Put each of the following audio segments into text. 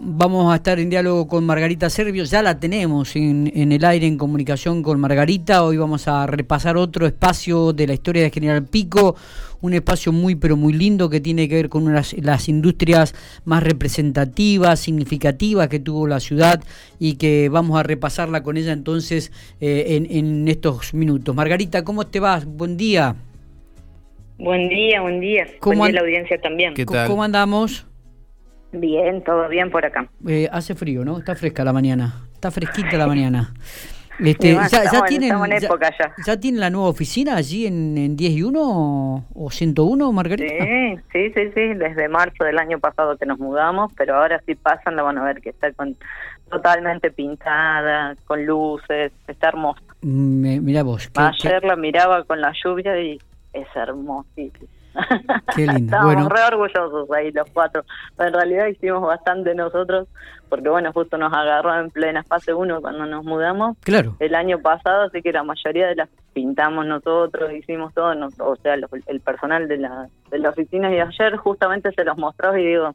Vamos a estar en diálogo con Margarita Servio, ya la tenemos en, el aire en comunicación con Margarita. Hoy vamos a repasar otro espacio de la historia de General Pico, un espacio muy pero muy lindo que tiene que ver con unas, las industrias más representativas, significativas que tuvo la ciudad y que vamos a repasarla con ella entonces eh, en, estos minutos. Margarita, ¿cómo te vas? Buen día. Buen día, buen día. ¿Cómo buen día la audiencia también. ¿Cómo andamos? Bien, todo bien por acá. Eh, hace frío, ¿no? Está fresca la mañana. Está fresquita la mañana. Este, ya, ya, tienen, ya, tienen la nueva oficina allí en, en 10 y 1 o, 101, Margarita? Sí, sí, sí, sí, desde marzo del año pasado que nos mudamos, pero ahora sí pasan, la van a ver que está con, totalmente pintada, con luces, está hermosa. Mm, mira vos. Ayer la miraba con la lluvia y es hermosísima. Qué lindo. Estamos re orgullosos ahí los cuatro. en realidad hicimos bastante nosotros, porque bueno, justo nos agarró en plena fase 1 cuando nos mudamos. Claro. El año pasado, así que la mayoría de las pintamos nosotros, hicimos todo, o sea, el personal de la, de la oficina. Y ayer justamente se los mostró y digo,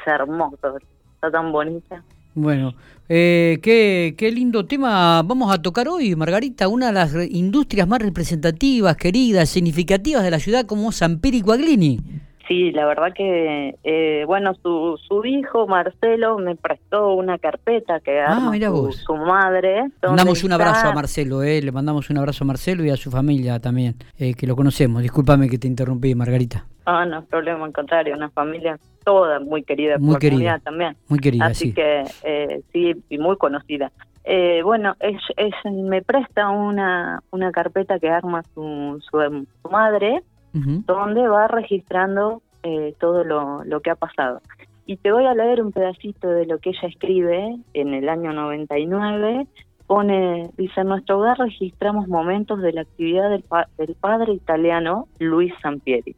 es hermoso, está tan bonita. Bueno, eh, qué, qué lindo tema vamos a tocar hoy, Margarita, una de las industrias más representativas, queridas, significativas de la ciudad como San Peri Aglini. Sí, la verdad que, eh, bueno, su, su hijo Marcelo me prestó una carpeta que ah, su, madre. Mandamos un abrazo a Marcelo, eh, le mandamos un abrazo a Marcelo y a su familia también, eh, que lo conocemos. Discúlpame que te interrumpí, Margarita. Ah, no, problema, al contrario, una familia toda muy querida muy por querida, también. Muy querida, Así que eh, sí, y muy conocida. Eh, bueno, es, es, me presta una, una carpeta que arma su, su, madre, donde va registrando eh, todo lo, lo que ha pasado. Y te voy a leer un pedacito de lo que ella escribe en el año 99. Pone, dice, en nuestro hogar registramos momentos de la actividad del, del padre italiano Luis Sampieri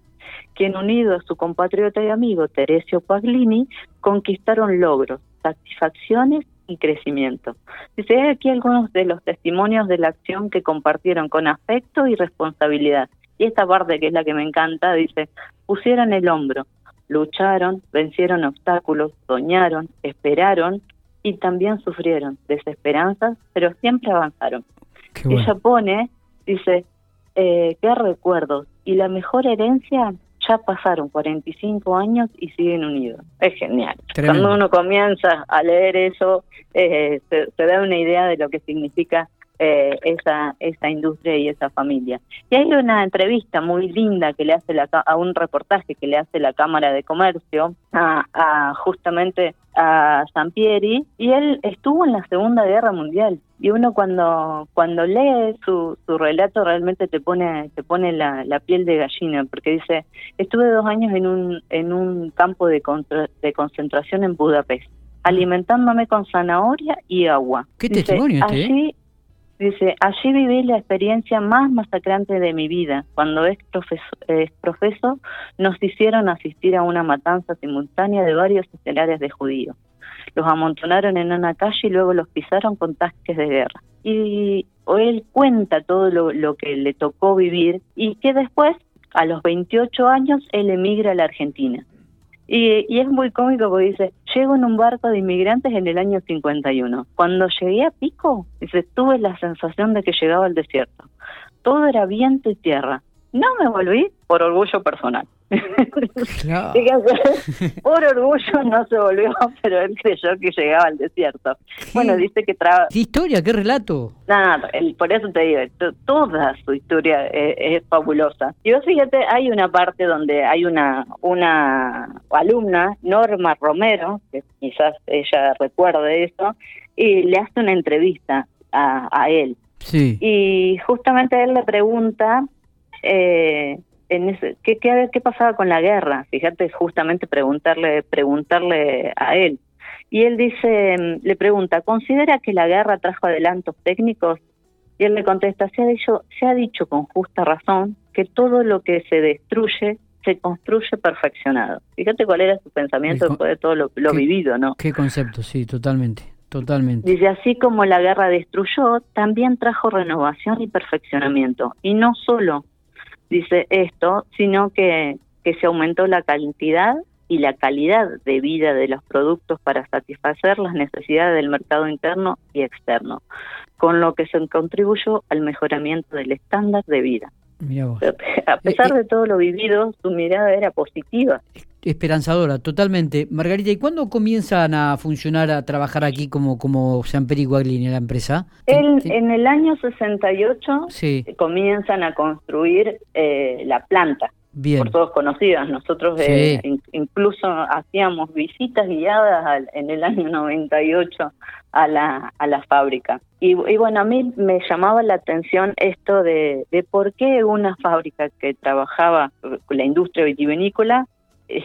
quien unido a su compatriota y amigo Teresio Paglini conquistaron logros, satisfacciones y crecimiento. Dice, aquí algunos de los testimonios de la acción que compartieron con afecto y responsabilidad. Y esta parte que es la que me encanta, dice, pusieron el hombro, lucharon, vencieron obstáculos, soñaron, esperaron y también sufrieron desesperanzas, pero siempre avanzaron. Ella pone, dice, eh, qué recuerdos y la mejor herencia ya pasaron 45 años y siguen unidos. Es genial. Cuando uno comienza a leer eso, eh, se, da una idea de lo que significa eh, esa, esa industria y esa familia. Y hay una entrevista muy linda que le hace la, a un reportaje que le hace la Cámara de Comercio a, a justamente a Sampieri y él estuvo en la Segunda Guerra Mundial y uno cuando cuando lee su, su relato realmente te pone te pone la, la piel de gallina porque dice estuve dos años en un en un campo de, de concentración en Budapest alimentándome con zanahoria y agua. ¿Qué testimonio este, eh? Dice, allí viví la experiencia más masacrante de mi vida. Cuando es profeso, nos hicieron asistir a una matanza simultánea de varios estelares de judíos. Los amontonaron en una calle y luego los pisaron con tasques de guerra. Y él cuenta todo lo, lo que le tocó vivir y que después, a los 28 años, él emigra a la Argentina. Y, es muy cómico porque dice, llego en un barco de inmigrantes en el año 51. Cuando llegué a Pico, dice, tuve la sensación de que llegaba al desierto. Todo era viento y tierra. No me volví por orgullo personal. por orgullo no se volvió, pero él creyó que llegaba al desierto. Bueno, dice que traba... ¿Qué historia? ¿Qué relato? Nada, por eso te digo, toda su historia es, fabulosa. Y vos fíjate, hay una parte donde hay una, una alumna, Norma Romero, que quizás ella recuerde eso, y le hace una entrevista a, a él. Sí. Y justamente él le pregunta eh, en ese, ¿qué, qué, pasaba con la guerra? Fíjate, justamente preguntarle, preguntarle a él. Y él dice, mm, le pregunta, ¿considera que la guerra trajo adelantos técnicos? Y él le contesta, se ha dicho, se ha dicho con justa razón que todo lo que se destruye se construye perfeccionado. Fíjate cuál era su pensamiento después de todo lo, lo vivido, ¿no? Qué concepto, sí, totalmente. Totalmente. Dice, así como la guerra destruyó, también trajo renovación y perfeccionamiento. Y no solo dice esto, sino que, que se aumentó la cantidad y la calidad de vida de los productos para satisfacer las necesidades del mercado interno y externo, con lo que se contribuyó al mejoramiento del estándar de vida. A pesar eh, de todo lo vivido, su mirada era positiva. Esperanzadora, totalmente. Margarita, ¿y cuándo comienzan a funcionar, a trabajar aquí como, como San Perico en la empresa? En, el año 68 sí. comienzan a construir eh, la planta por todos conocidas. Nosotros eh, incluso hacíamos visitas guiadas en el año 98 a la, a la fábrica. Y, bueno, a mí me llamaba la atención esto de, de por qué una fábrica que trabajaba con la industria vitivinícola eh,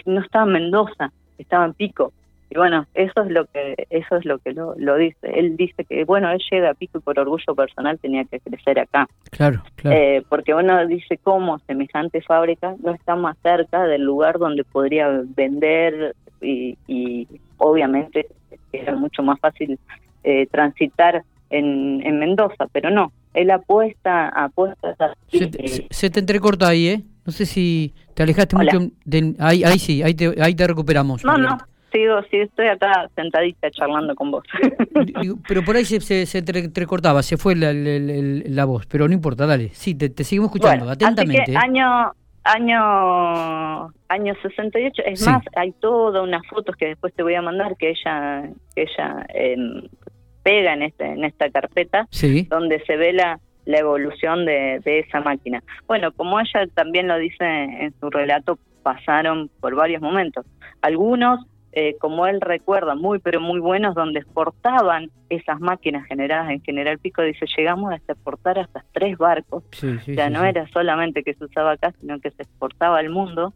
no estaba en Mendoza, estaba en Pico. Y bueno, eso es lo que eso es lo que lo, dice. Él dice que bueno, él llega a Pico y por orgullo personal tenía que crecer acá. Claro, claro. Eh, porque bueno, dice cómo semejante fábrica no está más cerca del lugar donde podría vender y, y obviamente era mucho más fácil eh, transitar en, en Mendoza, pero no. Él apuesta, apuesta. Se, se te entrecorta ahí, ¿eh? No sé si te alejaste mucho. De, ahí, ahí sí, ahí te, ahí te recuperamos. No, no, sigo, sí, estoy acá sentadita charlando con vos. pero por ahí se, se, se se fue la, la, voz, pero no importa, dale. Sí, te, te seguimos escuchando, atentamente. Así que año, año, año 68, es más, hay toda unas fotos que después te voy a mandar que ella, que ella em, pega en, este, en esta carpeta, donde se ve la la evolución de, de, esa máquina. Bueno, como ella también lo dice en su relato, pasaron por varios momentos. Algunos, eh, como él recuerda, muy pero muy buenos, donde exportaban esas máquinas generadas en General Pico, dice, llegamos a exportar hasta tres barcos. ya no era solamente que se usaba acá, sino que se exportaba al mundo.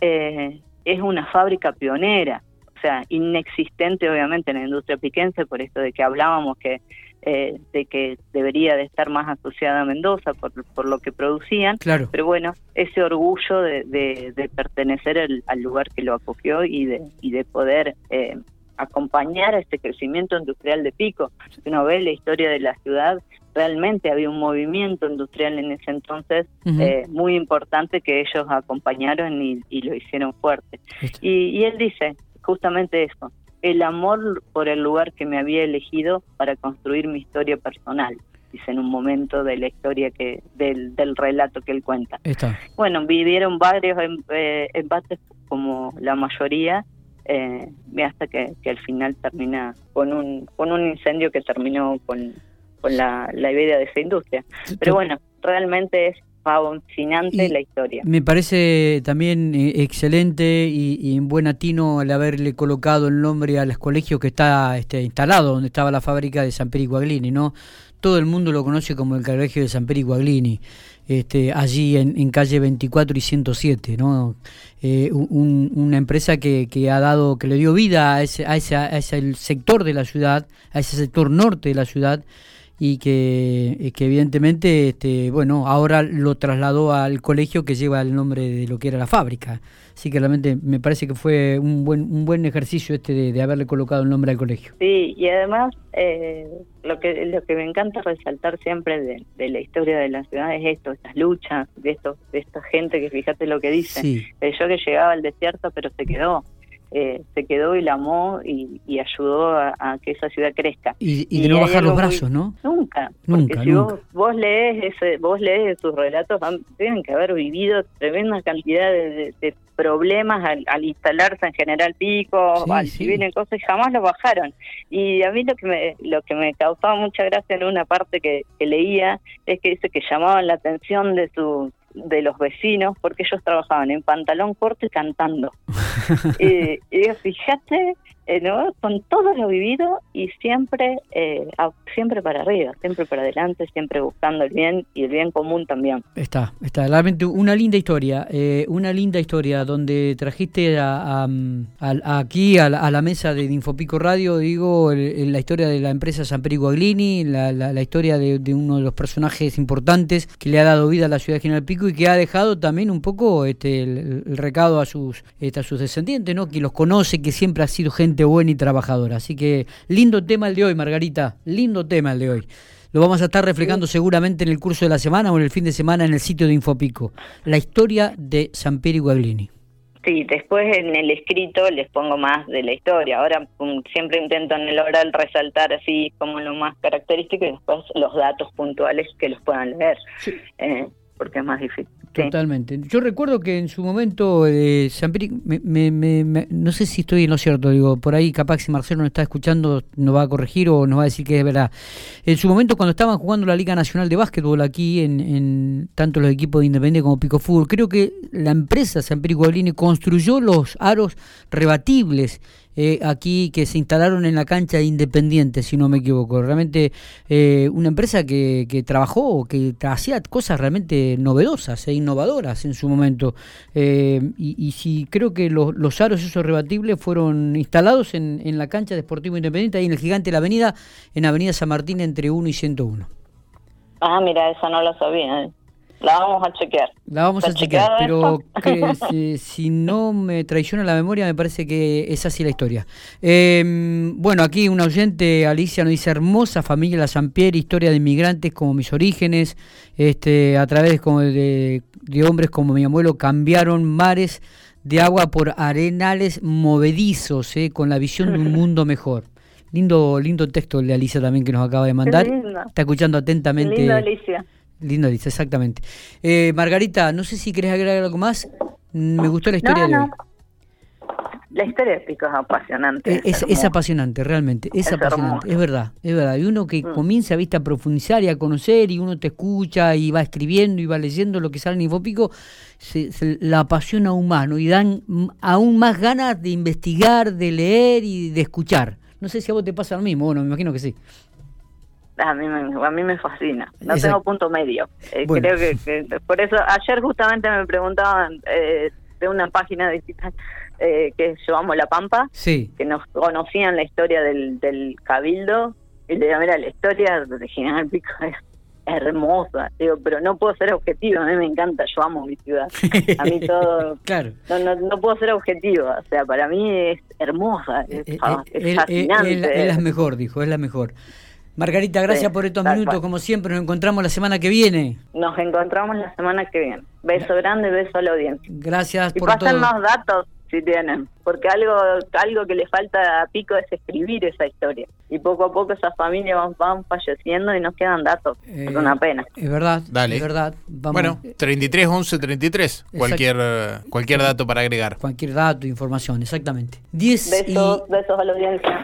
Eh, es una fábrica pionera, sea, inexistente obviamente en la industria piquense, por esto de que hablábamos que eh, de que debería de estar más asociada a Mendoza por, por lo que producían, claro. pero bueno, ese orgullo de, de, pertenecer al lugar que lo acogió y de, y de poder eh, acompañar a este crecimiento industrial de Pico. Si uno ve la historia de la ciudad, realmente había un movimiento industrial en ese entonces eh, muy importante que ellos acompañaron y, y lo hicieron fuerte. Y, y él dice justamente eso, el amor por el lugar que me había elegido para construir mi historia personal dice en un momento de la historia que del, del relato que él cuenta. Bueno, vivieron varios em, eh, embates como la mayoría eh, hasta que, que, al final termina con un con un incendio que terminó con, con la, la idea de esa industria. Pero bueno, realmente es fascinante la historia. Me parece también eh, excelente y, en buen atino el haberle colocado el nombre al colegio que está este, instalado, donde estaba la fábrica de San Perico Aglini, ¿no? Todo el mundo lo conoce como el colegio de San Perico Aglini, este, allí en, calle 24 y 107, ¿no? Eh, una empresa que, que, ha dado, que le dio vida a ese, a ese, a ese sector de la ciudad, a ese sector norte de la ciudad, y que, que, evidentemente este, bueno ahora lo trasladó al colegio que lleva el nombre de lo que era la fábrica. Así que realmente me parece que fue un buen un buen ejercicio este de, haberle colocado el nombre al colegio. Sí y además eh, lo que lo que me encanta resaltar siempre de, la historia de la ciudad es esto estas luchas de esto de esta gente que fíjate lo que dice. Sí. yo que llegaba al desierto pero se quedó eh, se quedó y la amó y, ayudó a, que esa ciudad crezca. Y, de no bajar los brazos, ¿no? Nunca. Nunca, porque si Vos, lees ese, vos lees sus relatos, tienen que haber vivido tremenda cantidad de, problemas al, instalarse en General Pico, al si vienen cosas, jamás lo bajaron. Y a mí lo que me, lo que me causaba mucha gracia en una parte que, que leía es que dice que llamaban la atención de sus de los vecinos porque ellos trabajaban en pantalón corto y cantando. y, y fíjate eh, con todo lo vivido y siempre eh, siempre para arriba, siempre para adelante, siempre buscando el bien y el bien común también. Está, está, realmente una linda historia, eh, una linda historia donde trajiste a, aquí a la, mesa de Infopico Radio, digo, la historia de la empresa San Perico Aglini, la, la, historia de, uno de los personajes importantes que le ha dado vida a la ciudad de General Pico y que ha dejado también un poco este, el, recado a sus, este, a sus descendientes, ¿no? que los conoce, que siempre ha sido gente buena y trabajadora. Así que lindo tema el de hoy, Margarita, lindo tema el de hoy. Lo vamos a estar reflejando seguramente en el curso de la semana o en el fin de semana en el sitio de Infopico. La historia de San Piero Guaglini. Sí, después en el escrito les pongo más de la historia. Ahora siempre intento en el oral resaltar así como lo más característico y después los datos puntuales que los puedan leer, eh, porque es más difícil. Totalmente. Yo recuerdo que en su momento, eh, no sé si estoy en lo cierto, digo, por ahí capaz si Marcelo nos está escuchando nos va a corregir o nos va a decir que es verdad. En su momento cuando estaban jugando la Liga Nacional de Básquetbol aquí, en, en tanto los equipos de Independiente como Pico Fútbol, creo que la empresa San Perico construyó los aros rebatibles eh, aquí que se instalaron en la cancha de Independiente, si no me equivoco. Realmente eh, una empresa que, que trabajó, que hacía cosas realmente novedosas e innovadoras en su momento. Eh, y, si creo que los, los aros esos rebatibles fueron instalados en, en la cancha de Sportivo Independiente, ahí en el gigante de la avenida, en Avenida San Martín entre 1 y 101. Ah, mira, eso no lo sabía. La vamos a chequear. La vamos a chequear, pero si, no me traiciona la memoria, me parece que es así la historia. Em, bueno, aquí un oyente, Alicia, nos dice, hermosa familia La Sampier, historia de inmigrantes como mis orígenes, este a través como de, hombres como mi abuelo, cambiaron mares de agua por arenales movedizos, eh, con la visión de un mundo mejor. Lindo, lindo texto de Alicia también que nos acaba de mandar. Está escuchando atentamente. Lindo, Alicia. Lindo dice, exactamente. Eh, Margarita, no sé si querés agregar algo más. Me gustó la historia de hoy. La historia de Pico es apasionante. Es, apasionante, realmente. Es, apasionante, es verdad, es verdad. Y uno que mm. comienza ¿viste, a profundizar y a conocer, y uno te escucha y va escribiendo y va leyendo lo que sale en Infopico, se, se la apasiona aún más, ¿no? Y dan aún más ganas de investigar, de leer y de escuchar. No sé si a vos te pasa lo mismo, bueno, me imagino que sí. A mí, me, a mí me fascina, no tengo punto medio. Eh, creo que, por eso, ayer justamente me preguntaban eh, de una página digital eh, que llevamos La Pampa, que nos conocían la historia del, del Cabildo, y le digo, mira, la historia de General Pico es hermosa, digo, pero no puedo ser objetivo, a mí me encanta, yo amo mi ciudad, a mí todo, claro. no, no, puedo ser objetivo, o sea, para mí es hermosa, es, fascinante. es la mejor, dijo, es la mejor. Margarita, gracias por estos minutos, como siempre, nos encontramos la semana que viene. Nos encontramos la semana que viene. Beso grande, beso a la audiencia. Gracias y por pasen más datos si tienen, porque algo algo que le falta a Pico es escribir esa historia. Y poco a poco esas familias van, falleciendo y nos quedan datos. es eh, una pena. Es verdad, Dale. es verdad. Bueno, 33 11 33, cualquier cualquier dato para agregar. Cualquier dato, información, exactamente. 10 besos, besos a la audiencia.